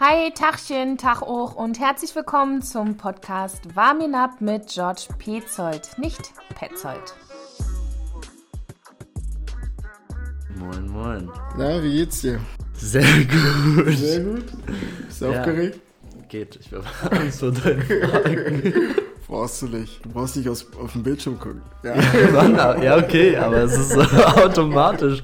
Hi, Tachchen, Tag auch und herzlich willkommen zum Podcast Warmin Up mit George Petzold, nicht Petzold. Moin, moin. Na, wie geht's dir? Sehr gut. Sehr gut. Bist du Ja. aufgeregt? Geht, ich habe Angst vor deinen Fragen. Brauchst du nicht. Du brauchst nicht aus, auf den Bildschirm gucken. Ja. Ja, okay, aber es ist automatisch.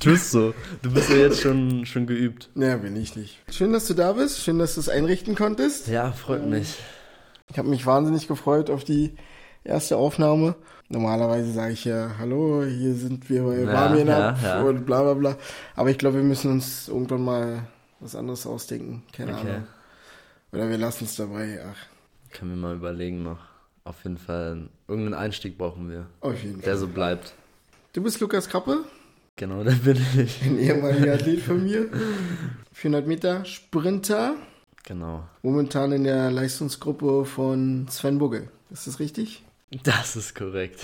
Tust so. Du bist ja jetzt schon, schon geübt. ja, bin ich nicht. Schön, dass du da bist. Schön, dass du es einrichten konntest. Ja, freut mich. Ich habe mich wahnsinnig gefreut auf die erste Aufnahme. Normalerweise sage ich ja, hallo, hier sind wir bei Ja, Warmien ja, ja. und bla bla bla. Aber ich glaube, wir müssen uns irgendwann mal was anderes ausdenken. Keine Okay. Ahnung. Oder wir lassen es dabei. Ach, Können wir mal überlegen noch. Auf jeden Fall, irgendeinen Einstieg brauchen wir, auf jeden der Fall. so bleibt. Du bist Lukas Kappe, Genau, da bin ich. ein ehemaliger Athlet von mir. 400 Meter Sprinter. Genau. Momentan in der Leistungsgruppe von Sven Bugge. Ist das richtig? Das ist korrekt.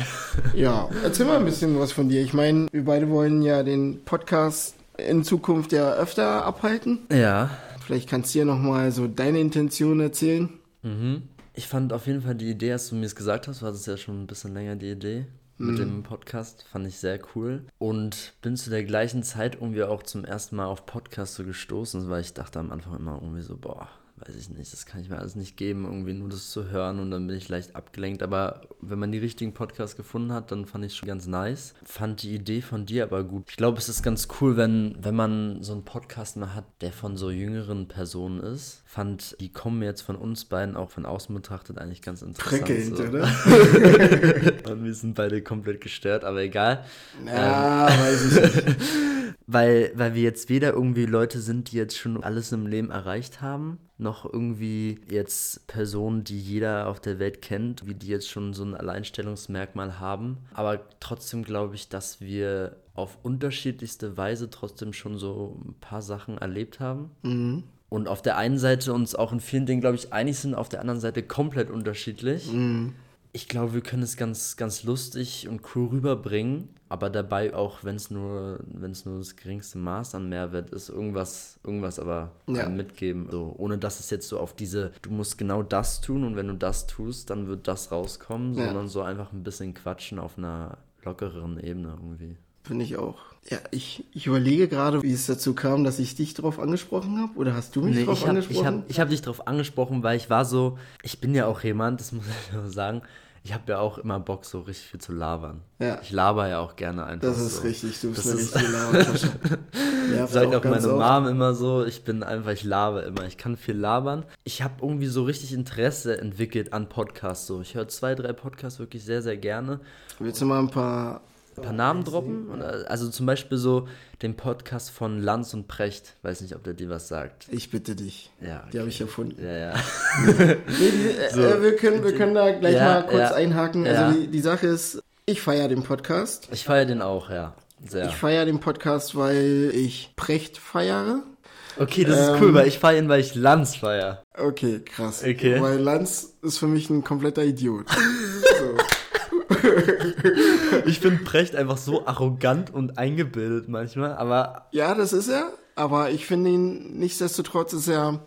Ja, erzähl mal ein bisschen was von dir. Ich meine, wir beide wollen ja den Podcast in Zukunft ja öfter abhalten. Ja. Vielleicht kannst du ja nochmal so deine Intention erzählen. Mhm. Ich fand auf jeden Fall die Idee, als du mir es gesagt hast, du hattest ja schon ein bisschen länger die Idee mit dem Podcast, fand ich sehr cool. Und bin zu der gleichen Zeit irgendwie auch zum ersten Mal auf Podcast so gestoßen, weil ich dachte am Anfang immer irgendwie so, boah, weiß ich nicht, das kann ich mir alles nicht geben, irgendwie nur das zu hören und dann bin ich leicht abgelenkt. Aber wenn man die richtigen Podcasts gefunden hat, dann fand ich es schon ganz nice. Fand die Idee von dir aber gut. Ich glaube, es ist ganz cool, wenn, wenn man so einen Podcast mal hat, der von so jüngeren Personen ist. Fand, die kommen jetzt von uns beiden auch von außen betrachtet eigentlich ganz interessant. Prickelnd, so. oder? Und wir sind beide komplett gestört, aber egal. Ja, weiß ich nicht. Weil, weil wir jetzt weder irgendwie Leute sind, die jetzt schon alles im Leben erreicht haben, noch irgendwie jetzt Personen, die jeder auf der Welt kennt, wie die jetzt schon so ein Alleinstellungsmerkmal haben. Aber trotzdem glaube ich, dass wir auf unterschiedlichste Weise trotzdem schon so ein paar Sachen erlebt haben. Mhm. Und auf der einen Seite uns auch in vielen Dingen, glaube ich, einig sind, auf der anderen Seite komplett unterschiedlich. Mhm. Ich glaube, wir können es ganz, ganz lustig und cool rüberbringen, aber dabei auch, wenn es nur, wenn es nur das geringste Maß an Mehrwert ist, irgendwas, irgendwas aber Ja. mitgeben. So, ohne dass es jetzt so auf diese, du musst genau das tun und wenn du das tust, dann wird das rauskommen, Ja. sondern so einfach ein bisschen quatschen auf einer lockereren Ebene irgendwie. Finde ich auch. Ja, ich, ich überlege gerade, wie es dazu kam, dass ich dich drauf angesprochen habe. Oder hast du mich Nee, drauf ich habe ich angesprochen? hab, ich hab dich darauf angesprochen, weil ich war so, ich bin ja auch jemand, das muss ich nur sagen, ich habe ja auch immer Bock, so richtig viel zu labern. Ja. Ich laber ja auch gerne einfach das ist so. richtig, du bist Das eine ist- richtige Labertasche. Sagt auch ganz meine oft. Mom immer so, ich bin einfach, ich laber immer, ich kann viel labern. Ich habe irgendwie so richtig Interesse entwickelt an Podcasts so. Ich höre zwei, drei Podcasts wirklich sehr, sehr gerne. Willst du mal ein paar Ein paar Namen droppen? Oder- Also zum Beispiel so den Podcast von Lanz und Precht. Weiß nicht, ob der dir was sagt. Ich bitte dich. Ja, Die habe ich erfunden. Ja, ja. Nee, die, äh, wir, können, wir können da gleich Ja, mal kurz ja. einhaken. Also die, die Sache ist, ich feiere den Podcast. Ich feiere den auch, ja. Sehr. Ich feiere den Podcast, weil ich Precht feiere. Okay, das ist Ähm, cool, weil ich feiere ihn, weil ich Lanz feiere. Okay, krass. Okay. Weil Lanz ist für mich ein kompletter Idiot. so. Ich finde Precht einfach so arrogant und eingebildet manchmal, aber Ja, das ist er. Aber ich finde ihn, nichtsdestotrotz ist er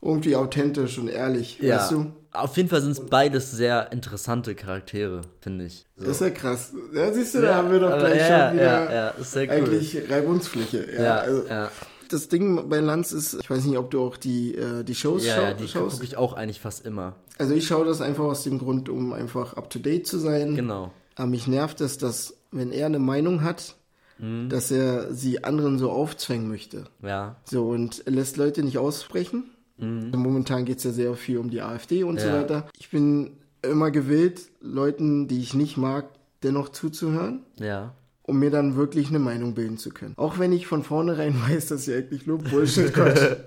irgendwie authentisch und ehrlich. ja. Weißt du? Auf jeden Fall sind es beides sehr interessante Charaktere, finde ich. So. Das ist ja krass. Ja, siehst du, da Ja, haben wir doch gleich ja, schon wieder ja, ja, ist sehr cool. eigentlich Reibungsfläche. Ja, ja, also, ja. Das Ding bei Lanz ist, ich weiß nicht, ob du auch die, äh, die Shows Ja, schau ja, die schaust. gucke ich auch eigentlich fast immer. Also ich schaue das einfach aus dem Grund, um einfach up to date zu sein. Genau. Aber mich nervt es, dass, wenn er eine Meinung hat, Mhm. dass er sie anderen so aufzwängen möchte. Ja. So, und er lässt Leute nicht aussprechen. Momentan geht es ja sehr viel um die AfD und so Mhm. Ja. weiter. Ich bin immer gewillt, Leuten, die ich nicht mag, dennoch zuzuhören, Ja. Um mir dann wirklich eine Meinung bilden zu können. Auch wenn ich von vornherein weiß, dass sie eigentlich nur Bullshit quatschen.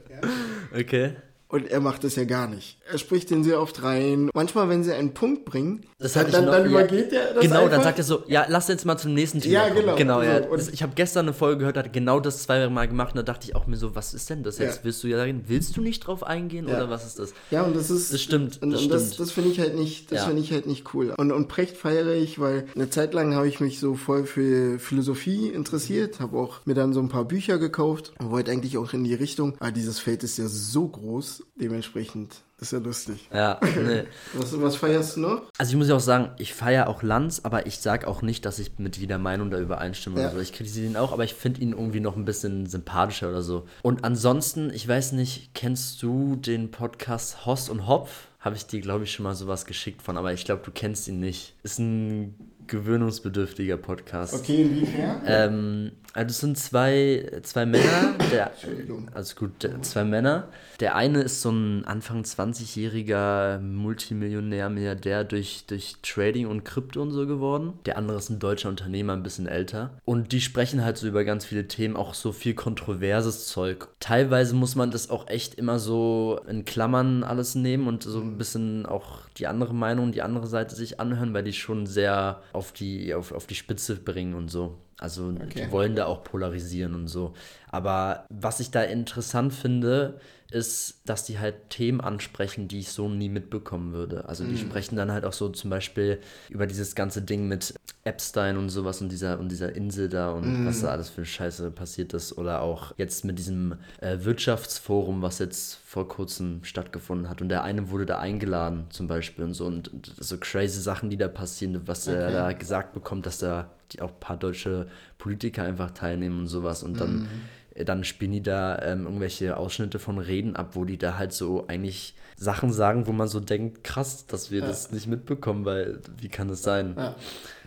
Okay. Und er macht das ja gar nicht. Er spricht den sehr oft rein. Manchmal, wenn sie einen Punkt bringen, Das dann, dann, noch- dann ja, übergeht er das Genau, dann einfach. sagt er so, ja, lass jetzt mal zum nächsten Thema Ja, kommen. genau. genau ja. So, das, ich habe gestern eine Folge gehört, hat genau das zweimal gemacht und da dachte ich auch mir so, was ist denn das jetzt? Ja. Willst du ja sagen, willst du nicht drauf eingehen Ja. oder was ist das? Ja, und das ist. Das stimmt, Und, das und das, stimmt. das finde ich halt nicht, das Ja. finde ich halt nicht cool. Und, und Precht feiere ich, weil eine Zeit lang habe ich mich so voll für Philosophie interessiert, habe auch mir dann so ein paar Bücher gekauft und wollte eigentlich auch in die Richtung. Aber dieses Feld ist ja so groß, dementsprechend ist ja lustig. Ja, nee. Was, was feierst du noch? Also ich muss ja auch sagen, ich feiere auch Lanz, aber ich sag auch nicht, dass ich mit jeder Meinung da übereinstimme Ja. oder so. Ich kritisiere ihn auch, aber ich finde ihn irgendwie noch ein bisschen sympathischer oder so. Und ansonsten, ich weiß nicht, kennst du den Podcast Hoss und Hopf? Habe ich dir, glaube ich, schon mal sowas geschickt von, aber ich glaube, du kennst ihn nicht. Ist ein gewöhnungsbedürftiger Podcast. Okay, inwiefern? Ähm, also es sind zwei, zwei Männer, der, Entschuldigung. also gut, der, zwei Männer. Der eine ist so ein Anfang 20-jähriger Multimillionär, Milliardär durch, durch Trading und Krypto und so geworden. Der andere ist ein deutscher Unternehmer, ein bisschen älter. Und die sprechen halt so über ganz viele Themen, auch so viel kontroverses Zeug. Teilweise muss man das auch echt immer so in Klammern alles nehmen und so ein bisschen auch die andere Meinung, die andere Seite sich anhören, weil die schon sehr auf die, auf, auf die Spitze bringen und so. Also Okay. die wollen da auch polarisieren und so. Aber was ich da interessant finde, ist, dass die halt Themen ansprechen, die ich so nie mitbekommen würde. Also die sprechen dann halt auch so zum Beispiel über dieses ganze Ding mit Epstein und sowas und dieser und dieser Insel da und was da alles für Scheiße passiert ist. Oder auch jetzt mit diesem äh, Wirtschaftsforum, was jetzt vor kurzem stattgefunden hat. Und der eine wurde da eingeladen zum Beispiel und so. Und, und so crazy Sachen, die da passieren, was er Okay. da gesagt bekommt, dass da die auch ein paar deutsche Politiker einfach teilnehmen und sowas. Und dann, äh, dann spielen die da ähm, irgendwelche Ausschnitte von Reden ab, wo die da halt so eigentlich Sachen sagen, wo man so denkt, krass, dass wir das nicht mitbekommen, weil wie kann das sein? Ja.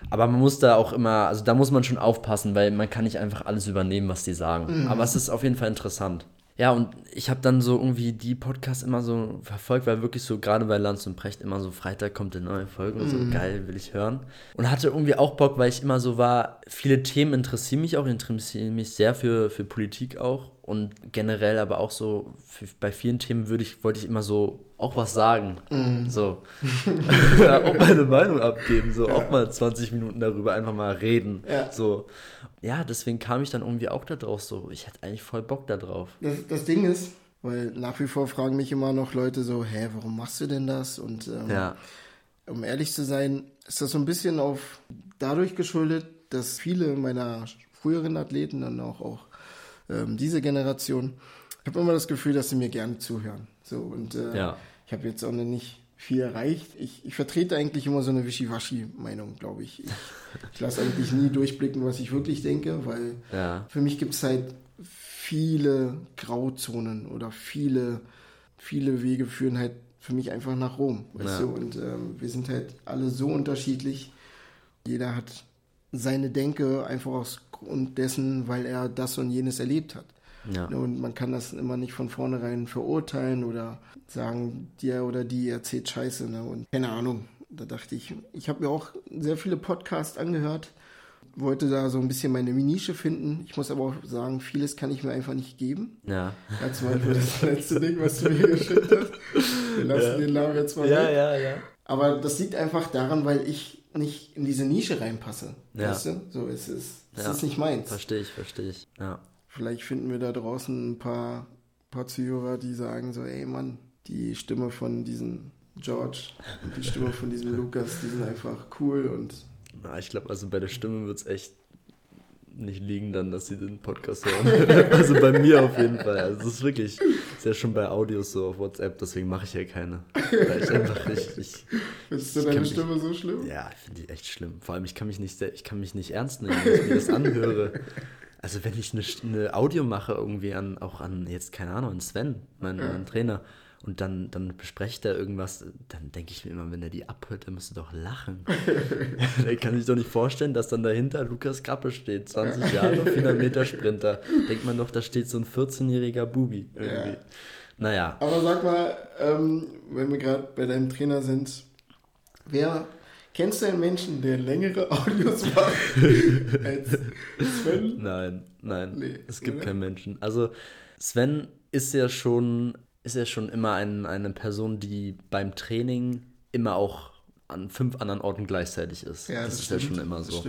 Aber man muss da auch immer, also da muss man schon aufpassen, weil man kann nicht einfach alles übernehmen, was die sagen. Aber es ist auf jeden Fall interessant. Ja, und ich habe dann so irgendwie die Podcasts immer so verfolgt, weil wirklich so, gerade bei Lanz und Precht immer so Freitag kommt eine neue Folge und so geil, will ich hören. Und hatte irgendwie auch Bock, weil ich immer so war, viele Themen interessieren mich auch, interessieren mich sehr für, für Politik auch. Und generell aber auch so, für, bei vielen Themen würde ich, wollte ich immer so auch was sagen. So. ja, auch meine Meinung abgeben, so auch mal 20 Minuten darüber einfach mal reden. Ja. So. Ja, deswegen kam ich dann irgendwie auch da drauf, so, ich hätte eigentlich voll Bock da drauf. Das, das Ding ist, weil nach wie vor fragen mich immer noch Leute so, hä, warum machst du denn das? Und ähm, Ja. um ehrlich zu sein, ist das so ein bisschen auf dadurch geschuldet, dass viele meiner früheren Athleten, dann auch, auch ähm, diese Generation, ich habe immer das Gefühl, dass sie mir gerne zuhören. So und äh, Ja. ich habe jetzt auch noch nicht viel erreicht. Ich, ich vertrete eigentlich immer so eine Wischiwaschi-Meinung, glaube ich. Ich, ich lasse eigentlich nie durchblicken, was ich wirklich denke, weil Ja. für mich gibt es halt viele Grauzonen oder viele, viele Wege führen halt für mich einfach nach Rom. Weißt Ja. du? Und ähm, wir sind halt alle so unterschiedlich. Jeder hat seine Denke einfach aus Grund dessen, weil er das und jenes erlebt hat. Ja. Ne, Und man kann das immer nicht von vornherein verurteilen oder sagen, der oder die erzählt Scheiße. Ne? Und keine Ahnung. Da dachte ich, ich habe mir auch sehr viele Podcasts angehört, wollte da so ein bisschen meine Nische finden. Ich muss aber auch sagen, vieles kann ich mir einfach nicht geben. Ja. Ja, zum Beispiel das letzte Ding, was du mir geschickt hast. Wir lassen den Namen jetzt mal Ja, weg. ja, ja. Aber das liegt einfach daran, weil ich nicht in diese Nische reinpasse. Ja. Weißt du? So ist es. Das Ja. ist nicht meins. Verstehe ich, verstehe ich. Ja. Vielleicht finden wir da draußen ein paar, paar Zuhörer, die sagen so, ey Mann, die Stimme von diesem George und die Stimme von diesem Lukas, die sind einfach cool und Na, ich glaube, also bei der Stimme wird es echt nicht liegen dann, dass sie den Podcast hören. also bei mir auf jeden Fall. Also das ist wirklich, ist ja schon bei Audios so auf WhatsApp, deswegen mache ich ja keine. Weil ich einfach, ich, ich du Ich deine kann mich- Stimme so schlimm? ja, ich finde die echt schlimm. Vor allem, ich kann mich nicht, ich kann mich nicht ernst nehmen, wenn ich mir das anhöre. Also wenn ich eine, eine Audio mache irgendwie an, auch an, jetzt keine Ahnung, an Sven, meinen, meinen Trainer, und dann, dann besprecht er irgendwas, dann denke ich mir immer, wenn er die abhört, dann müsste doch lachen. der kann sich doch nicht vorstellen, dass dann dahinter Lukas Kappe steht, 20 Jahre, 400 Meter Sprinter. Denkt man doch, da steht so ein 14-jähriger Bubi irgendwie. Ja. Naja, Aber sag mal, ähm, wenn wir gerade bei deinem Trainer sind, wer kennst du einen Menschen, der längere Audios macht als Sven? Nein, nein. Nee, es gibt oder? keinen Menschen. Also Sven ist ja schon ist er schon immer ein, eine Person, die beim Training immer auch an fünf anderen Orten gleichzeitig ist. Ja, das, das ist stimmt, ja schon immer so.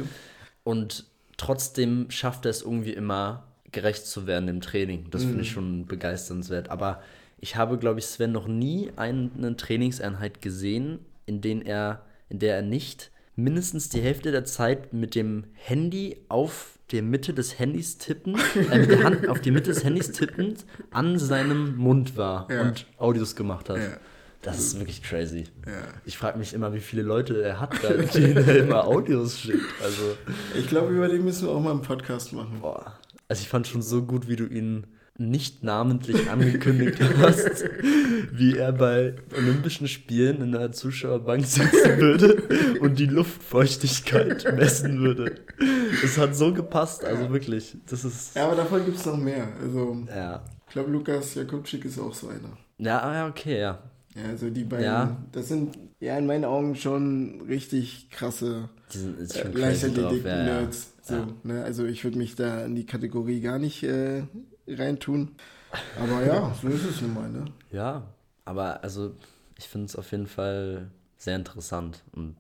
Und trotzdem schafft er es irgendwie immer gerecht zu werden im Training. Das finde ich Mhm. schon begeisternswert. Aber ich habe, glaube ich, Sven noch nie eine Trainingseinheit gesehen, in, den er, in der er nicht mindestens die Hälfte der Zeit mit dem Handy auf der Mitte des Handys tippen, äh, mit der Hand auf die Mitte des Handys tippend an seinem Mund war Ja. und Audios gemacht hat. Ja. Das ist wirklich crazy. Ja. Ich frage mich immer, wie viele Leute er hat, er immer Audios schickt. Also, Ich glaube, über den müssen wir auch mal einen Podcast machen. boah. Also ich fand schon so gut, wie du ihn nicht namentlich angekündigt hast, wie er bei Olympischen Spielen in der Zuschauerbank sitzen würde und die Luftfeuchtigkeit messen würde. Es hat so gepasst, also wirklich. Das ist. Ja, aber davon gibt es noch mehr. Also, Ja. ich glaube, Lukas Jakubczyk ist auch so einer. Ja, ja, okay, ja. Ja, also die beiden, Ja. das sind ja in meinen Augen schon richtig krasse äh, drauf. Ja, ja. Leichtathletik-Nerds. So, ne? Also ich würde mich da in die Kategorie gar nicht äh, reintun. Aber ja, so ist es nun mal, ne? Ja, aber also ich finde es auf jeden Fall sehr interessant und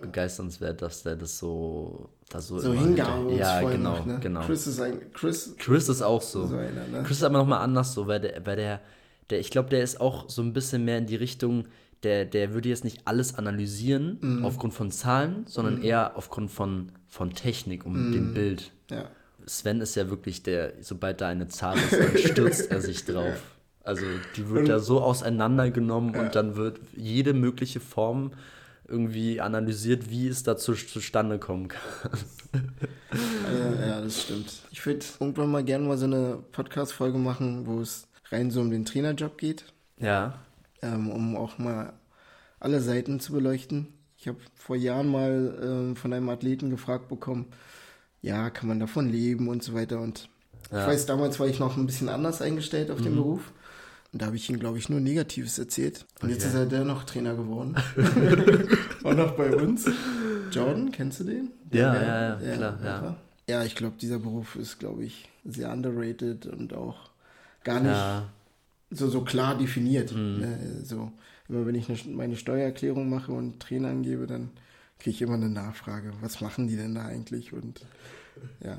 begeisternswert, dass der das so, da so, So hingehauen Ja, genau, macht, ne? genau. Chris ist ein, Chris, Chris ist auch so. so einer, ne? Chris ist aber nochmal anders so, weil der, weil der, der ich glaube, der ist auch so ein bisschen mehr in die Richtung, der, der würde jetzt nicht alles analysieren Mhm. aufgrund von Zahlen, sondern eher aufgrund von, von Technik und Mhm. dem Bild. Ja. Sven ist ja wirklich der, sobald da eine Zahl ist, dann stürzt er sich drauf. Also die wird da so auseinandergenommen und dann wird jede mögliche Form irgendwie analysiert, wie es dazu zustande kommen kann. Äh, ja, das stimmt. Ich würde irgendwann mal gerne mal so eine Podcast-Folge machen, wo es rein so um den Trainerjob geht, Ja. ähm, um auch mal alle Seiten zu beleuchten. Ich habe vor Jahren mal ähm, von einem Athleten gefragt bekommen, ja, kann man davon leben und so weiter. Und Ja. ich weiß, damals war ich noch ein bisschen anders eingestellt auf den Beruf. Und da habe ich ihm, glaube ich, nur Negatives erzählt. Und jetzt Okay. ist er dennoch Trainer geworden. Auch noch bei uns. Jordan, kennst du den? Ja, ja, ja, der- klar, ja. Ja, ich glaube, dieser Beruf ist, glaube ich, sehr underrated und auch gar nicht Ja. so, so klar definiert. Mhm. Ne? So, immer wenn ich eine, meine Steuererklärung mache und Trainer angebe, dann kriege ich immer eine Nachfrage. Was machen die denn da eigentlich? Und ja,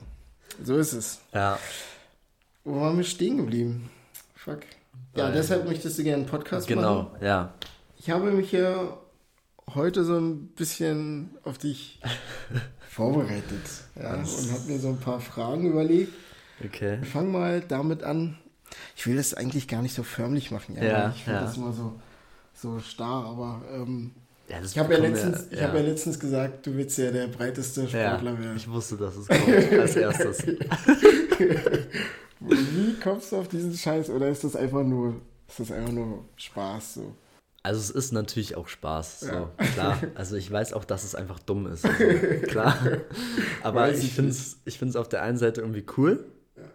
so ist es. Ja. Wo waren wir stehen geblieben? Fuck. Ja, Bei- deshalb möchtest du gerne einen Podcast machen. Genau, ja. Ich habe mich ja heute so ein bisschen auf dich vorbereitet ja, und habe mir so ein paar Fragen überlegt. Okay. Ich fange mal damit an. Ich will das eigentlich gar nicht so förmlich machen. Ja, Ja, weil ich finde ja. das immer so, so starr, aber ähm, Ja, ich habe ja, letztens, ich ja. hab ja letztens gesagt, du willst ja der breiteste Ja, Sportler werden. ich wusste, dass es kommt als erstes. Wie kommst du auf diesen Scheiß oder ist das einfach nur, ist das einfach nur Spaß so? Also es ist natürlich auch Spaß, so, Ja. klar. Also ich weiß auch, dass es einfach dumm ist, also, klar. Aber Weiß ich finde es ich find's auf der einen Seite irgendwie cool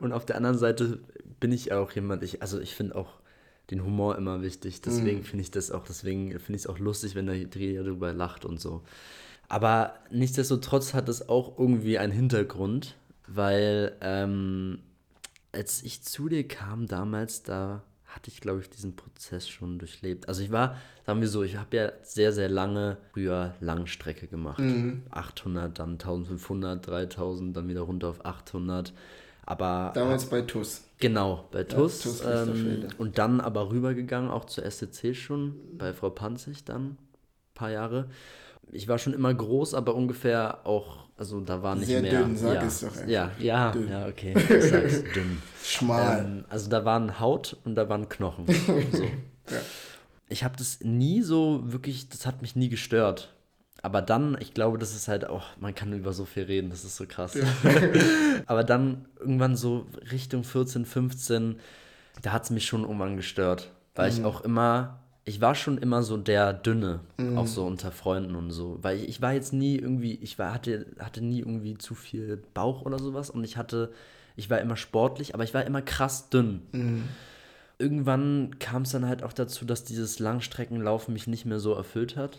und auf der anderen Seite bin ich auch jemand, ich, also ich finde auch den Humor immer wichtig, deswegen finde ich das auch, deswegen finde ich es auch lustig, wenn der Dreher darüber lacht und so. Aber nichtsdestotrotz hat es auch irgendwie einen Hintergrund, weil ähm, als ich zu dir kam damals, da hatte ich, glaube ich, diesen Prozess schon durchlebt. Also ich war, sagen wir so, ich habe ja sehr, sehr lange früher Langstrecke gemacht. 800, dann 1500, 3000, dann wieder runter auf 800. Aber Damals bei TUS. Genau, bei TUS. TUS ähm, und dann aber rübergegangen, auch zur SCC schon, bei Frau Panzig dann, ein paar Jahre. Ich war schon immer groß, aber ungefähr auch, also da war nicht Sehr mehr. dünn, sag ja, es doch einfach. Ja, ja, Dünn. ja, okay, ich sag's dünn. Schmal. Ähm, also da waren Haut und da waren Knochen. So. Ich habe das nie so wirklich, das hat mich nie gestört. Aber dann, ich glaube, das ist halt auch, man kann über so viel reden, das ist so krass. Aber dann irgendwann so Richtung 14, 15, da hat es mich schon irgendwann gestört. Weil ich auch immer, ich war schon immer so der Dünne, auch so unter Freunden und so. Weil ich, ich war jetzt nie irgendwie, ich war, hatte, hatte nie irgendwie zu viel Bauch oder sowas und ich hatte, ich war immer sportlich, aber ich war immer krass dünn. Irgendwann kam es dann halt auch dazu, dass dieses Langstreckenlaufen mich nicht mehr so erfüllt hat.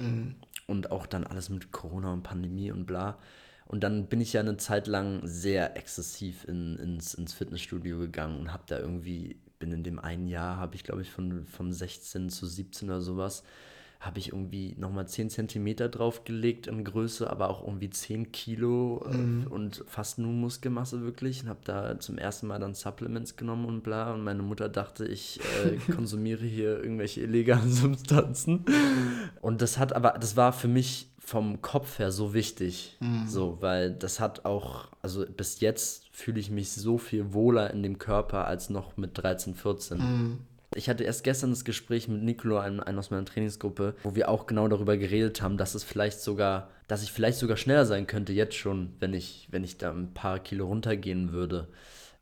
Und auch dann alles mit Corona und Pandemie und bla. Und dann bin ich ja eine Zeit lang sehr exzessiv in, ins, ins Fitnessstudio gegangen und habe da irgendwie bin in dem einen Jahr, habe ich glaube ich von, von 16 zu 17 oder sowas, habe ich irgendwie nochmal 10 Zentimeter draufgelegt in Größe, aber auch irgendwie 10 Kilo äh, mhm. und fast nur Muskelmasse wirklich und habe da zum ersten Mal dann Supplements genommen und bla und meine Mutter dachte, ich äh, konsumiere hier irgendwelche illegalen Substanzen und das hat aber, das war für mich vom Kopf her so wichtig, mhm. so, weil das hat auch, also bis jetzt fühle ich mich so viel wohler in dem Körper als noch mit 13, 14. Mhm. Ich hatte erst gestern das Gespräch mit Nicolo, einem, einem aus meiner Trainingsgruppe, wo wir auch genau darüber geredet haben, dass es vielleicht sogar, dass ich vielleicht sogar schneller sein könnte jetzt schon, wenn ich, wenn ich da ein paar Kilo runtergehen würde.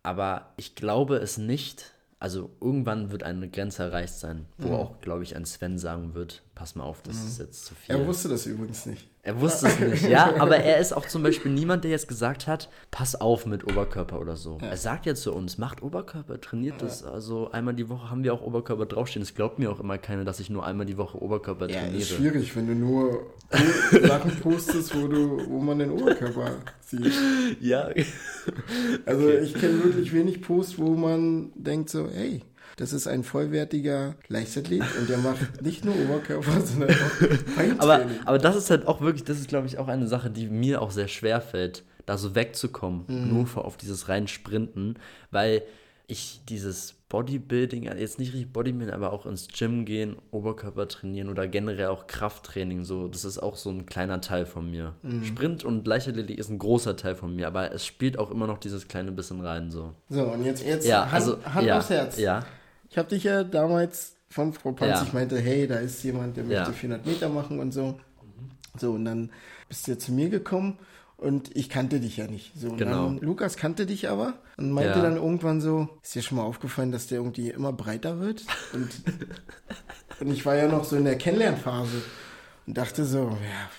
Aber ich glaube es nicht. Also irgendwann wird eine Grenze erreicht sein, wo mhm. auch, glaube ich, ein Sven sagen wird, pass mal auf, das mhm. ist jetzt zu viel. Er wusste das übrigens nicht. Er wusste es nicht, ja, aber er ist auch zum Beispiel niemand, der jetzt gesagt hat, pass auf mit Oberkörper oder so. Ja. Er sagt ja zu uns, macht Oberkörper, trainiert ja. das. Also einmal die Woche haben wir auch Oberkörper draufstehen. Es glaubt mir auch immer keiner, dass ich nur einmal die Woche Oberkörper ja, trainiere. Ist schwierig, wenn du nur Sachen postest, wo du, wo man den Oberkörper sieht. Ja. Also okay. ich kenne wirklich wenig Posts, wo man denkt so, hey, das ist ein vollwertiger Leichtathlet und der macht nicht nur Oberkörper, sondern auch Beintraining. Aber, aber das ist halt auch wirklich, das ist glaube ich auch eine Sache, die mir auch sehr schwer fällt, da so wegzukommen, mhm. nur auf dieses rein Sprinten, weil ich dieses Bodybuilding, jetzt nicht richtig Bodybuilding, aber auch ins Gym gehen, Oberkörper trainieren oder generell auch Krafttraining, so, das ist auch so ein kleiner Teil von mir. Mhm. Sprint und Leichtathletik ist ein großer Teil von mir, aber es spielt auch immer noch dieses kleine bisschen rein, so. So, und jetzt, jetzt ja, Hand, also, Hand ja, aufs Herz. Ja. Ich habe dich ja damals von Frau Panz, ja. ich meinte, hey, da ist jemand, der möchte ja. 400 Meter machen und so. So, und dann bist du ja zu mir gekommen und ich kannte dich ja nicht. So, genau. Dann, Lukas kannte dich aber und meinte ja. dann irgendwann so, ist dir schon mal aufgefallen, dass der irgendwie immer breiter wird? Und, und ich war ja noch so in der Kennenlernphase und dachte so, ja,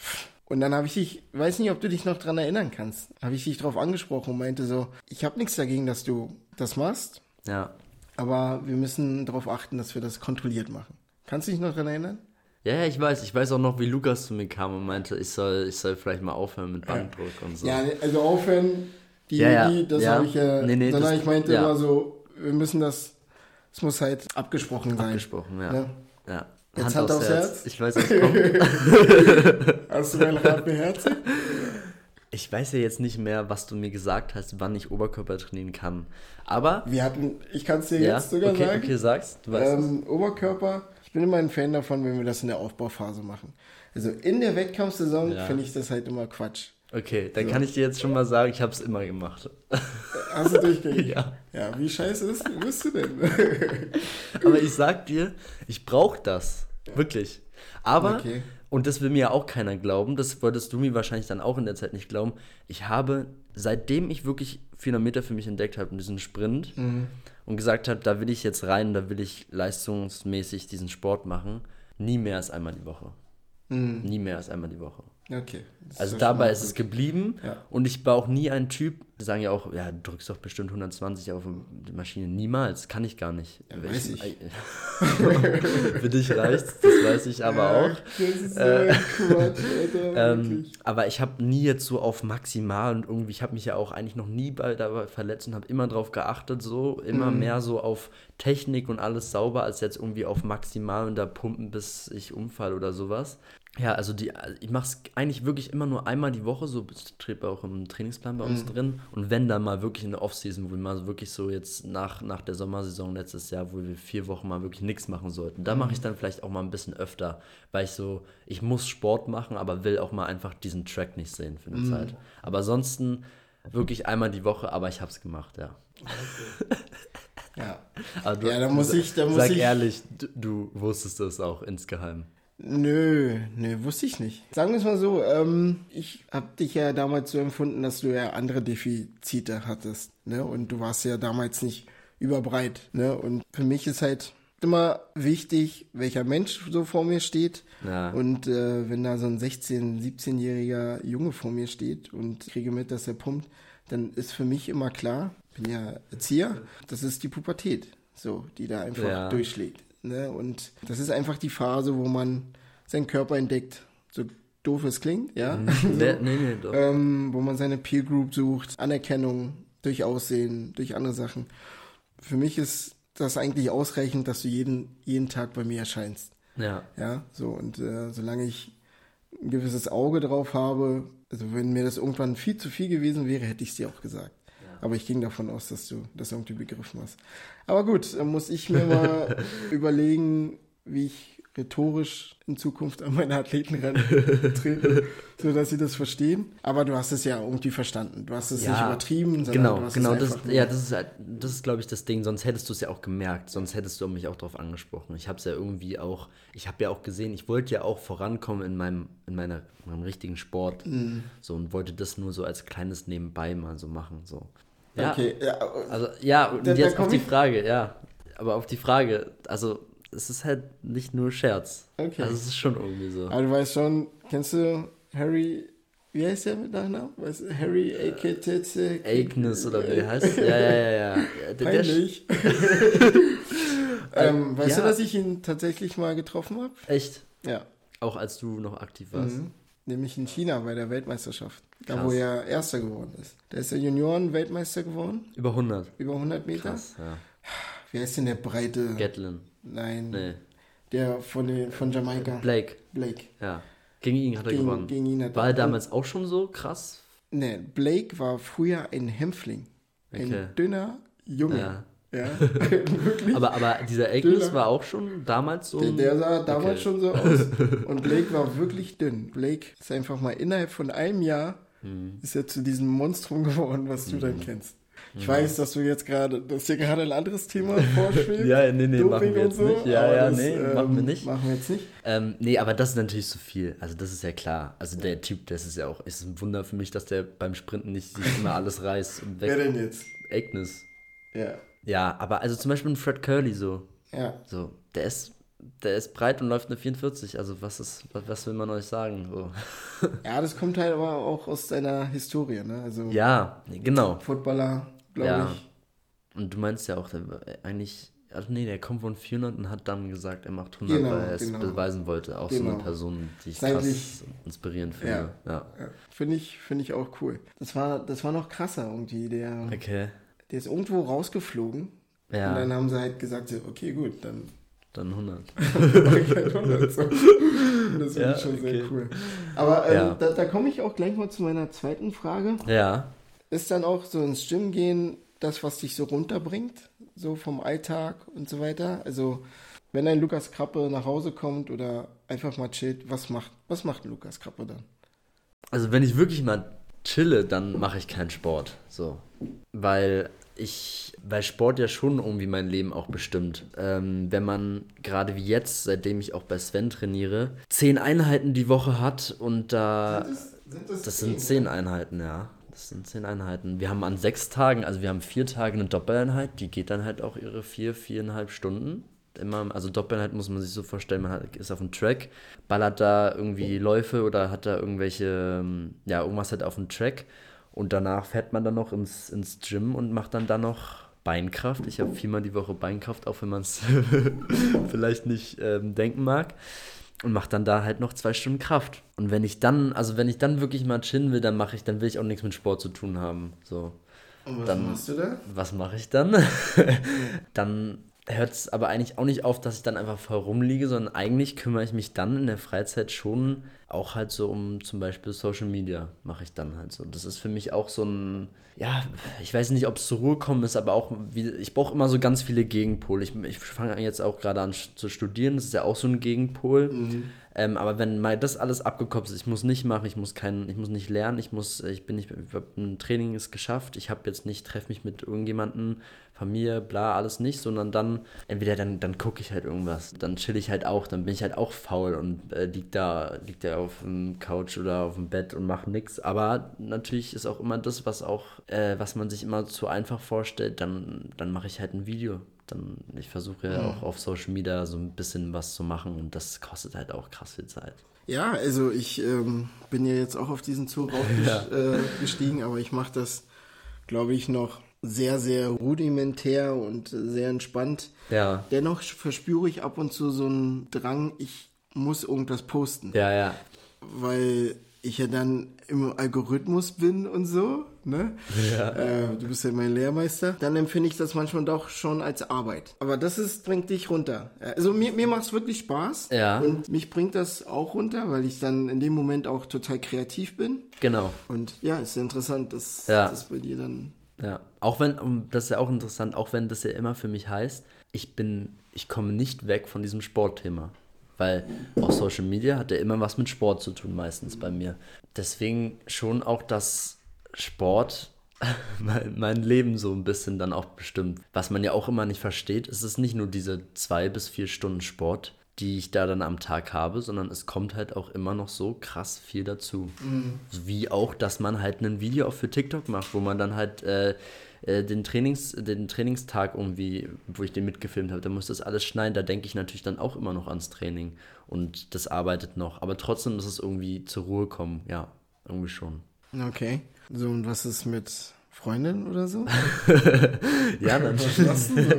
und dann habe ich dich, weiß nicht, ob du dich noch dran erinnern kannst, habe ich dich drauf angesprochen und meinte so, ich habe nichts dagegen, dass du das machst. Ja. Aber wir müssen darauf achten, dass wir das kontrolliert machen. Kannst du dich noch daran erinnern? Ja, ja, ich weiß. Ich weiß auch noch, wie Lukas zu mir kam und meinte, ich soll, ich soll vielleicht mal aufhören mit Bankdruck ja. und so. Ja, also aufhören, die, ja, die das habe ich ja. Nee, nee, sondern ich meinte immer so, wir müssen das, es muss halt abgesprochen sein. Abgesprochen, ja. ja. Jetzt Hand, Hand aufs Herz. Herz. Ich weiß, was kommt. Hast du mein Rat beherzigt? Ich weiß ja jetzt nicht mehr, was du mir gesagt hast, wann ich Oberkörper trainieren kann. Aber. Wir hatten, ich kann es dir ja, jetzt sogar okay, sagen. Okay, sagst du. Weißt ähm, Oberkörper, ich bin immer ein Fan davon, wenn wir das in der Aufbauphase machen. Also in der Wettkampfsaison ja. finde ich das halt immer Quatsch. Okay, dann so. kann ich dir jetzt schon mal sagen, ich habe es immer gemacht. Hast du durchgehend? ja. Ja, wie scheiße ist, bist du denn? Aber ich sag dir, ich brauche das. Wirklich. Aber okay. Und das will mir ja auch keiner glauben. Das wolltest du mir wahrscheinlich dann auch in der Zeit nicht glauben. Ich habe, seitdem ich wirklich 400 Meter für mich entdeckt habe, diesen Sprint mhm. und gesagt habe, da will ich jetzt rein, da will ich leistungsmäßig diesen Sport machen, nie mehr als einmal die Woche. Mhm. Nie mehr als einmal die Woche. Okay. Also dabei ist es geblieben ja. und ich war auch nie ein Typ, die sagen ja auch, ja, du drückst doch bestimmt 120 auf die Maschine. Niemals, kann ich gar nicht. Ja, weiß ich. Für dich reicht's, das weiß ich aber auch. Das ist so äh, Quatsch, Alter, ähm, aber ich habe nie jetzt so auf maximal und irgendwie, ich habe mich ja auch eigentlich noch nie bei, dabei verletzt und habe immer darauf geachtet, so immer mhm. mehr so auf Technik und alles sauber, als jetzt irgendwie auf maximal und da pumpen, bis ich umfall oder sowas. Ja, also die, ich mache es eigentlich wirklich immer nur einmal die Woche, so steht auch im Trainingsplan bei uns mhm. drin. Und wenn dann mal wirklich in der Offseason, wo wir mal wirklich so jetzt nach, nach der Sommersaison letztes Jahr, wo wir vier Wochen mal wirklich nichts machen sollten, da mhm. mache ich dann vielleicht auch mal ein bisschen öfter, weil ich so, ich muss Sport machen, aber will auch mal einfach diesen Track nicht sehen für eine mhm. Zeit. Aber ansonsten wirklich einmal die Woche, aber ich habe es gemacht, ja. Okay. ja. Du, ja, da muss ich, da muss sag ich. ehrlich, du, du wusstest das auch insgeheim. Nö, nö, wusste ich nicht. Sagen wir es mal so, ähm, ich habe dich ja damals so empfunden, dass du ja andere Defizite hattest, ne? Und du warst ja damals nicht überbreit, ne? Und für mich ist halt immer wichtig, welcher Mensch so vor mir steht. Ja. Und äh, wenn da so ein 16-, 17-jähriger Junge vor mir steht und kriege mit, dass er pumpt, dann ist für mich immer klar, bin ja Erzieher, das ist die Pubertät, so, die da einfach ja. durchschlägt. Ne? Und das ist einfach die Phase, wo man seinen Körper entdeckt. So doof es klingt, ja. Mhm. so, nee, nee, doch. Ähm, wo man seine Peer Group sucht, Anerkennung durch Aussehen, durch andere Sachen. Für mich ist das eigentlich ausreichend, dass du jeden, jeden Tag bei mir erscheinst. Ja. Ja, so und äh, solange ich ein gewisses Auge drauf habe, also wenn mir das irgendwann viel zu viel gewesen wäre, hätte ich es dir auch gesagt. Aber ich ging davon aus, dass du das irgendwie begriffen hast. Aber gut, dann muss ich mir mal überlegen, wie ich rhetorisch in Zukunft an meine Athleten rantrete, sodass sie das verstehen. Aber du hast es ja irgendwie verstanden. Du hast es nicht übertrieben, sondern genau, du hast genau, es das, ja, das ist, halt- das ist, glaube ich, das Ding. Sonst hättest du es ja auch gemerkt. Sonst hättest du mich auch darauf angesprochen. Ich habe es ja irgendwie auch, ich habe ja auch gesehen, ich wollte ja auch vorankommen in meinem, in meiner, in meinem richtigen Sport. Mhm. So und wollte das nur so als kleines Nebenbei mal so machen. So. Ja, Okay, ja, also ja, und Da- da jetzt komm auf die Frage, ja. Aber auf die Frage, also es ist halt nicht nur Scherz. Okay. Also es ist schon irgendwie so. aber du weißt schon, kennst du Harry, wie heißt der mit Nachnamen? Weißt du, Harry Aketetse? Agnes oder wie heißt Ja, ja, ja, ja. Peinlich. ähm, weißt ja. du, dass ich ihn tatsächlich mal getroffen habe? echt, Ja. auch als du noch aktiv warst. Mhm. Nämlich in China bei der Weltmeisterschaft. Da, Krass. wo er Erster geworden ist. Da ist er Junioren-Weltmeister geworden. Über 100. Über 100 Meter. Krass, ja. Wie heißt denn der breite? Gatlin. Nein. Nee. Der von, den, von Jamaika. Blake, Blake. ja. Gegen ihn hat er Gegen, gewonnen. gegen ihn hat War er damals auch schon so krass? Ne, Blake war früher ein Hämpfling. Ein Okay. dünner Junge. Ja. Ja, wirklich. Aber, aber dieser Agnes war auch schon damals so. Der, der sah damals Okay. schon so aus. Und Blake war wirklich dünn. Blake ist einfach mal innerhalb von einem Jahr Hm. ist er zu diesem Monstrum geworden, was du dann kennst. Ich weiß, dass du jetzt gerade, dass dir gerade ein anderes Thema vorschwebt. Ja, nee, nee, Doping machen wir jetzt nicht. Ja, ja, nee, machen wir ähm, nicht. Machen wir jetzt nicht. Ähm, nee, aber das ist natürlich zu viel. Also das ist ja klar. Also der Typ, das ist ja auch, ist ein Wunder für mich, dass der beim Sprinten nicht sich immer alles reißt und Wer weg. denn jetzt? Agnes. Ja. Ja, aber also zum Beispiel ein Fred Curly so. Ja. So, der ist, der ist breit und läuft eine 44. Also was ist, was, will man euch sagen? So. Ja, das kommt halt aber auch aus deiner Historie, ne? Also Ja, genau. Footballer, glaube Ja. ich. Und du meinst ja auch, der, eigentlich, also nee, der kommt von 400 und hat dann gesagt, er macht 100, Genau, weil er es genau. beweisen wollte. Auch so Genau. eine Person, die ich krass inspirierend finde. Ja. Ja. Ja. Finde ich, finde ich auch cool. Das war, das war noch krasser irgendwie. Der, Okay. Der ist irgendwo rausgeflogen. Und dann Ja, haben sie halt gesagt, so, okay, gut, dann dann 100. mach ich halt 100. So. Das finde Ja, ich schon okay. sehr cool. Aber ähm, Ja. da, da komme ich auch gleich mal zu meiner zweiten Frage. Ja. Ist dann auch so ins Gym gehen das, was dich so runterbringt? So vom Alltag und so weiter? Also, wenn ein Lukas Krappe nach Hause kommt oder einfach mal chillt, was macht, was macht ein Lukas Krappe dann? Also wenn ich wirklich mal chille, dann mache ich keinen Sport. So. Weil ich, weil Sport ja schon irgendwie mein Leben auch bestimmt. Ähm, wenn man gerade wie jetzt, seitdem ich auch bei Sven trainiere, zehn Einheiten die Woche hat und da. Das sind zehn Einheiten, ja. Das sind zehn Einheiten. Wir haben an sechs Tagen, also wir haben vier Tage eine Doppeleinheit, die geht dann halt auch ihre vier, viereinhalb Stunden. Immer, also Doppeleinheit muss man sich so vorstellen, man hat, ist auf dem Track, ballert da irgendwie Läufe oder hat da irgendwelche, ähm, ja, irgendwas halt auf dem Track und danach fährt man dann noch ins, ins Gym und macht dann da noch Beinkraft. Ich habe viermal die Woche Beinkraft, auch wenn man es vielleicht nicht ähm, denken mag und mache dann da halt noch zwei Stunden Kraft. Und wenn ich dann, also wenn ich dann wirklich mal chillen will, dann mache ich, dann will ich auch nichts mit Sport zu tun haben. So, Und was Dann- machst du da? was mache ich dann? dann hört es aber eigentlich auch nicht auf, dass ich dann einfach voll rumliege, sondern eigentlich kümmere ich mich dann in der Freizeit schon auch halt so um zum Beispiel Social Media, mache ich dann halt so. Das ist für mich auch so ein, ja, ich weiß nicht, ob es zur Ruhe kommen ist, aber auch, wie, ich brauche immer so ganz viele Gegenpole. Ich, ich fange jetzt auch gerade an zu studieren, das ist ja auch so ein Gegenpol. Ähm, aber wenn mal das alles abgekoppelt ist, ich muss nicht machen, ich muss keinen, ich muss nicht lernen, ich muss, ich bin nicht, ich hab ein Training ist geschafft, ich habe jetzt nicht, treffe mich mit irgendjemandem, Familie, bla, alles nicht, sondern dann, entweder dann, dann gucke ich halt irgendwas, dann chill ich halt auch, dann bin ich halt auch faul und äh, lieg da, lieg da auf dem Couch oder auf dem Bett und mache nichts. Aber natürlich ist auch immer das, was auch, äh, was man sich immer zu einfach vorstellt, dann, dann mache ich halt ein Video. Dann, ich versuche ja auch auf Social Media so ein bisschen was zu machen und das kostet halt auch krass viel Zeit. Ja, also ich ähm, bin ja jetzt auch auf diesen Zug aufgestiegen, äh, aber ich mache das, glaube ich, noch sehr, sehr rudimentär und sehr entspannt. Ja. Dennoch verspüre ich ab und zu so einen Drang, ich muss irgendwas posten. Ja, ja. Weil ich ja dann im Algorithmus bin und so, ne? Ja. Äh, du bist ja mein Lehrmeister. Dann empfinde ich das manchmal doch schon als Arbeit. Aber das ist, bringt dich runter. Also mir, mir macht es wirklich Spaß. Ja. Und mich bringt das auch runter, weil ich dann in dem Moment auch total kreativ bin. Genau. Und ja, ist interessant, dass Ja. das bei dir dann. Ja, auch wenn, das ist ja auch interessant, auch wenn das ja immer für mich heißt, ich bin, ich komme nicht weg von diesem Sportthema. Weil auch Social Media hat ja immer was mit Sport zu tun, meistens bei mir. Deswegen schon auch, dass Sport mein, mein Leben so ein bisschen dann auch bestimmt. Was man ja auch immer nicht versteht, es ist nicht nur diese zwei bis vier Stunden Sport, die ich da dann am Tag habe, sondern es kommt halt auch immer noch so krass viel dazu. Wie auch, dass man halt ein Video auch für TikTok macht, wo man dann halt äh, äh, den, Trainings, den Trainingstag irgendwie, wo ich den mitgefilmt habe, da muss das alles schneiden. Da denke ich natürlich dann auch immer noch ans Training und das arbeitet noch. Aber trotzdem muss es irgendwie zur Ruhe kommen. Ja, irgendwie schon. Okay. So, und was ist mit Freundin oder so? Ja, dann. Was machst du so?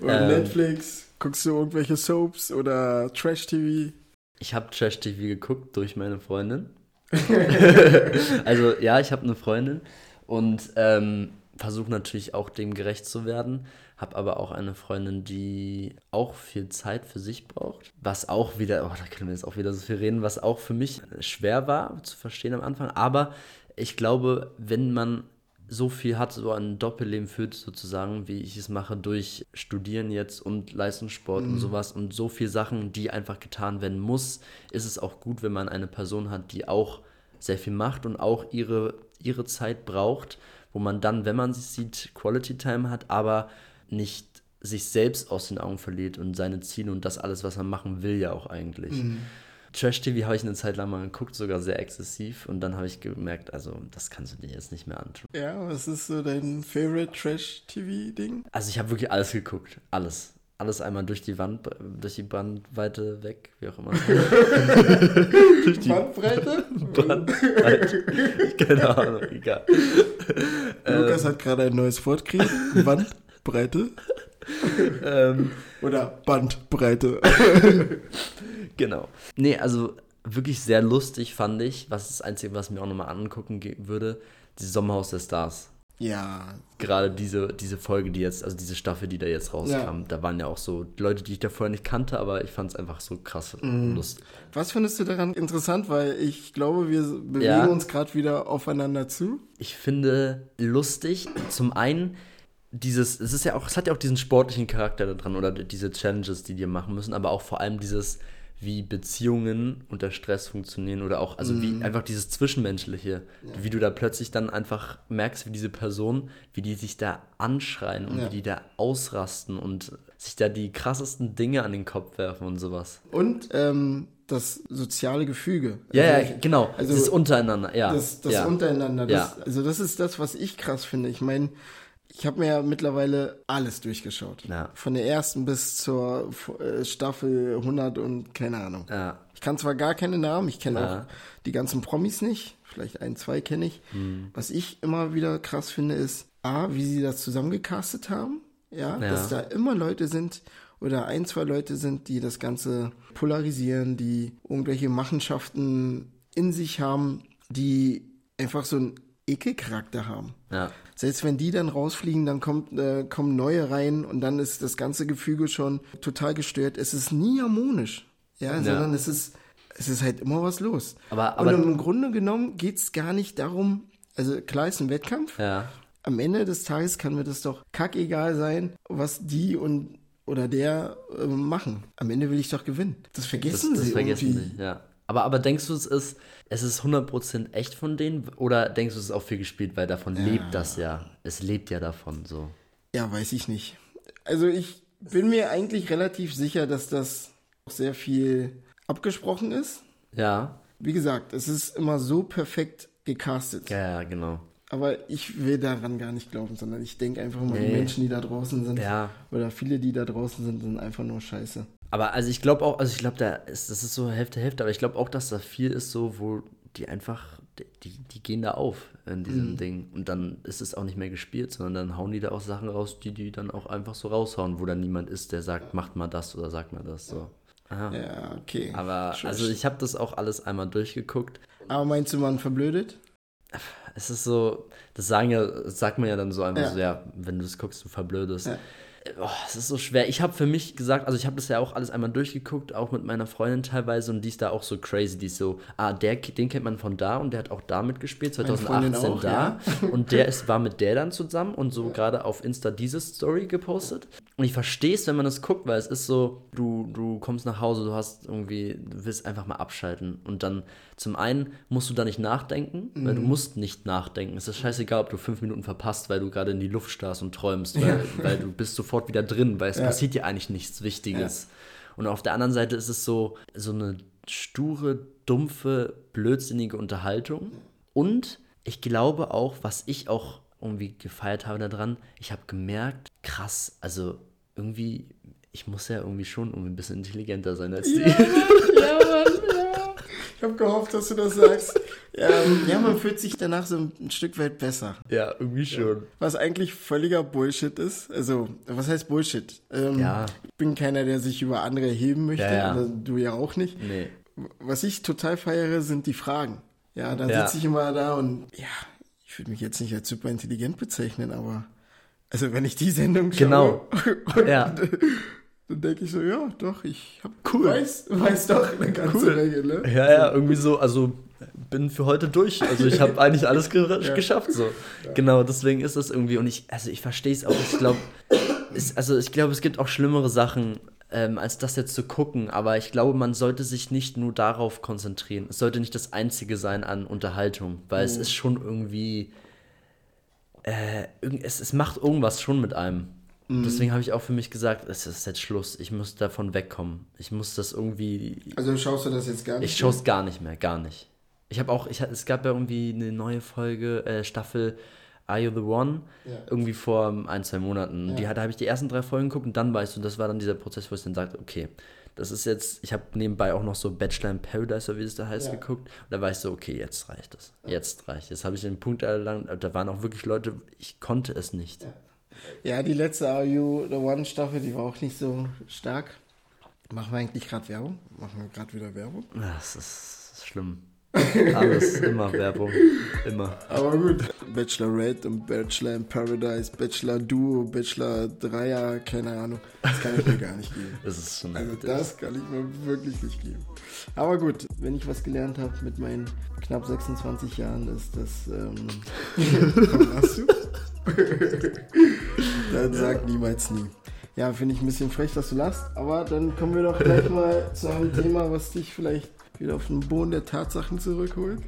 oder Netflix? Guckst du irgendwelche Soaps oder Trash-TV? Ich habe Trash-TV geguckt durch meine Freundin. also ja, ich habe eine Freundin und ähm, versuche natürlich auch dem gerecht zu werden. Habe aber auch eine Freundin, die auch viel Zeit für sich braucht. Was auch wieder, oh, da können wir jetzt auch wieder so viel reden, was auch für mich schwer war zu verstehen am Anfang. Aber ich glaube, wenn man so viel hat, so ein Doppelleben führt, sozusagen, wie ich es mache, durch Studieren jetzt und Leistungssport und sowas und so viel Sachen, die einfach getan werden muss, ist es auch gut, wenn man eine Person hat, die auch sehr viel macht und auch ihre, ihre Zeit braucht, wo man dann, wenn man sie sieht, Quality Time hat, aber nicht sich selbst aus den Augen verliert und seine Ziele und das alles, was man machen will, ja auch eigentlich. Trash-TV habe ich eine Zeit lang mal geguckt, sogar sehr exzessiv. Und dann habe ich gemerkt, also das kannst du dir jetzt nicht mehr antun. Ja, was ist so dein Favorite Trash-TV-Ding? Also ich habe wirklich alles geguckt. Alles. Alles einmal durch die Wand, durch die Bandweite weg, wie auch immer. durch die Bandbreite? Bandbreite. Keine Ahnung, egal. Lukas hat gerade ein neues Wort gekriegt. Bandbreite Ähm, oder Bandbreite. Genau. Nee, also wirklich sehr lustig fand ich, was ist das Einzige, was mir auch nochmal angucken würde, die Sommerhaus der Stars. Ja, Gerade diese, diese Folge, die jetzt, also diese Staffel, die da jetzt rauskam, da waren ja auch so Leute, die ich da vorher nicht kannte, aber ich fand es einfach so krass lustig. was findest du daran interessant? Weil ich glaube, wir bewegen Ja. uns gerade wieder aufeinander zu. Ich finde lustig, zum einen, dieses, es ist ja auch, es hat ja auch diesen sportlichen Charakter da dran oder diese Challenges, die die machen müssen, aber auch vor allem dieses, wie Beziehungen unter Stress funktionieren oder auch, also wie einfach dieses Zwischenmenschliche, wie du da plötzlich dann einfach merkst, wie diese Person, wie die sich da anschreien und Ja. wie die da ausrasten und sich da die krassesten Dinge an den Kopf werfen und sowas. Und ähm, das soziale Gefüge. Ja, Also ja, genau. also das untereinander, ja. Das, das ja. untereinander. Das, Ja. Also das ist das, was ich krass finde. Ich meine, ich habe mir ja mittlerweile alles durchgeschaut. Ja. Von der ersten bis zur äh, Staffel 100 und keine Ahnung. Ja. Ich kann zwar gar keine Namen, ich kenne Ja. auch die ganzen Promis nicht. Vielleicht ein, zwei kenne ich. Hm. Was ich immer wieder krass finde, ist A, wie sie das zusammengecastet haben. Ja, dass da immer Leute sind oder ein, zwei Leute sind, die das Ganze polarisieren, die irgendwelche Machenschaften in sich haben, die einfach so einen Ekelcharakter haben. Ja. Selbst wenn die dann rausfliegen, dann kommt, äh, kommen neue rein und dann ist das ganze Gefüge schon total gestört. Es ist nie harmonisch, ja, sondern es ist, es ist halt immer was los. Aber- aber- und im Grunde genommen geht's gar nicht darum, also klar ist ein Wettkampf, Ja. am Ende des Tages kann mir das doch kackegal sein, was die und oder der äh, machen. Am Ende will ich doch gewinnen. Das Das, vergessen das sie vergessen irgendwie. sie, ja. Aber, aber denkst du, es ist, es ist 100% echt von denen? Oder denkst du, es ist auch viel gespielt, weil davon lebt das ja? Es lebt ja davon, so. Ja, weiß ich nicht. Also ich bin mir eigentlich relativ sicher, dass das sehr viel abgesprochen ist. Ja. Wie gesagt, es ist immer so perfekt gecastet. Ja, ja, genau. Aber ich will daran gar nicht glauben, sondern ich denke einfach mal, die Nee. Menschen, die da draußen sind, Ja. oder viele, die da draußen sind, sind einfach nur scheiße. Aber also ich glaube auch, also ich glaube, da ist, das ist so Hälfte, Hälfte, aber ich glaube auch, dass da viel ist so, wo die einfach, die, die gehen da auf in diesem Ding. Und dann ist es auch nicht mehr gespielt, sondern dann hauen die da auch Sachen raus, die die dann auch einfach so raushauen, wo dann niemand ist, der sagt, macht mal das oder sagt mal das. So. Aha. Ja, okay. Aber Schon- also ich habe das auch alles einmal durchgeguckt. Aber meinst du, man verblödet? Es ist so, das sagen ja, das sagt man ja dann so einfach Ja. so, ja, wenn du das guckst, du verblödest. Ja. Oh, es ist so schwer. Ich habe für mich gesagt, also ich habe das ja auch alles einmal durchgeguckt, auch mit meiner Freundin teilweise und die ist da auch so crazy, die ist so, ah, der, den kennt man von da und der hat auch da mitgespielt, Meine Freundin 2018 auch, da. und der ist, war mit der dann zusammen und so gerade auf Insta diese Story gepostet. Und ich verstehe es, wenn man das guckt, weil es ist so, du, du kommst nach Hause, du hast irgendwie, du willst einfach mal abschalten. Und dann zum einen musst du da nicht nachdenken, weil du musst nicht nachdenken. Es ist scheißegal, ob du fünf Minuten verpasst, weil du gerade in die Luft starrst und träumst, weil, weil du bist sofort wieder drin, weil es Ja. passiert dir eigentlich nichts Wichtiges. Und auf der anderen Seite ist es so, so eine sture, dumpfe, blödsinnige Unterhaltung. Und ich glaube auch, was ich auch irgendwie gefeiert habe daran, ich habe gemerkt, krass, also irgendwie, ich muss ja irgendwie schon irgendwie ein bisschen intelligenter sein als die. ja, Mann, ja. Ich habe gehofft, dass du das sagst. Ja, ja, man fühlt sich danach so ein Stück weit besser. Ja, irgendwie schon. Was eigentlich völliger Bullshit ist. Also, was heißt Bullshit? Ähm, Ja. Ich bin keiner, der sich über andere erheben möchte. Ja, ja. Oder du ja auch nicht. Nee. Was ich total feiere, sind die Fragen. Ja, da Ja. sitze ich immer da und ja, ich würde mich jetzt nicht als super intelligent bezeichnen, aber also wenn ich die Sendung schaue, Genau. und Ja. dann denke ich so, ja, doch, ich hab cool. weiß, weiß doch eine ganze Cool. Menge, ne? Ja, ja, irgendwie so, also bin für heute durch. Also ich habe eigentlich alles ge geschafft so. Genau, deswegen ist das irgendwie und ich also ich verstehe es auch. Ich glaube also ich glaube, es gibt auch schlimmere Sachen ähm, als das jetzt zu gucken, aber ich glaube, man sollte sich nicht nur darauf konzentrieren. Es sollte nicht das einzige sein an Unterhaltung, weil es ist schon irgendwie äh, es, es macht irgendwas schon mit einem. Und Deswegen habe ich auch für mich gesagt, es ist jetzt Schluss. Ich muss davon wegkommen. Ich muss das irgendwie Also schaust du das jetzt gar nicht? ich schaue es gar nicht mehr, gar nicht. Ich habe auch, ich, es gab ja irgendwie eine neue Folge, äh, Staffel Are You the One? Ja. Irgendwie vor ein, zwei Monaten. Ja. Die, da habe ich die ersten drei Folgen geguckt und dann weißt du, das war dann dieser Prozess, wo ich dann sagte, okay, das ist jetzt, ich habe nebenbei auch noch so Bachelor in Paradise, oder wie es da heißt, Ja. geguckt. Und da war ich so, okay, jetzt reicht es. Jetzt reicht Jetzt habe ich den Punkt erlangt, da waren auch wirklich Leute, ich konnte es nicht. Ja, die letzte Are You the One Staffel, die war auch nicht so stark. Machen wir eigentlich gerade Werbung? Machen wir gerade wieder Werbung? Das ist, das ist schlimm. Alles, immer Werbung. Immer. Aber gut. Bachelorette und Bachelor in Paradise, Bachelor Duo, Bachelor Dreier, keine Ahnung. Das kann ich mir gar nicht geben. Das ist schon Also das kann ich mir wirklich nicht geben. Aber gut, wenn ich was gelernt habe mit meinen knapp 26 Jahren, ist das... Ähm, lachst du? dann sag niemals nie. Ja, finde ich ein bisschen frech, dass du lachst, aber dann kommen wir doch gleich mal zu einem Thema, was dich vielleicht wieder auf den Boden der Tatsachen zurückholt.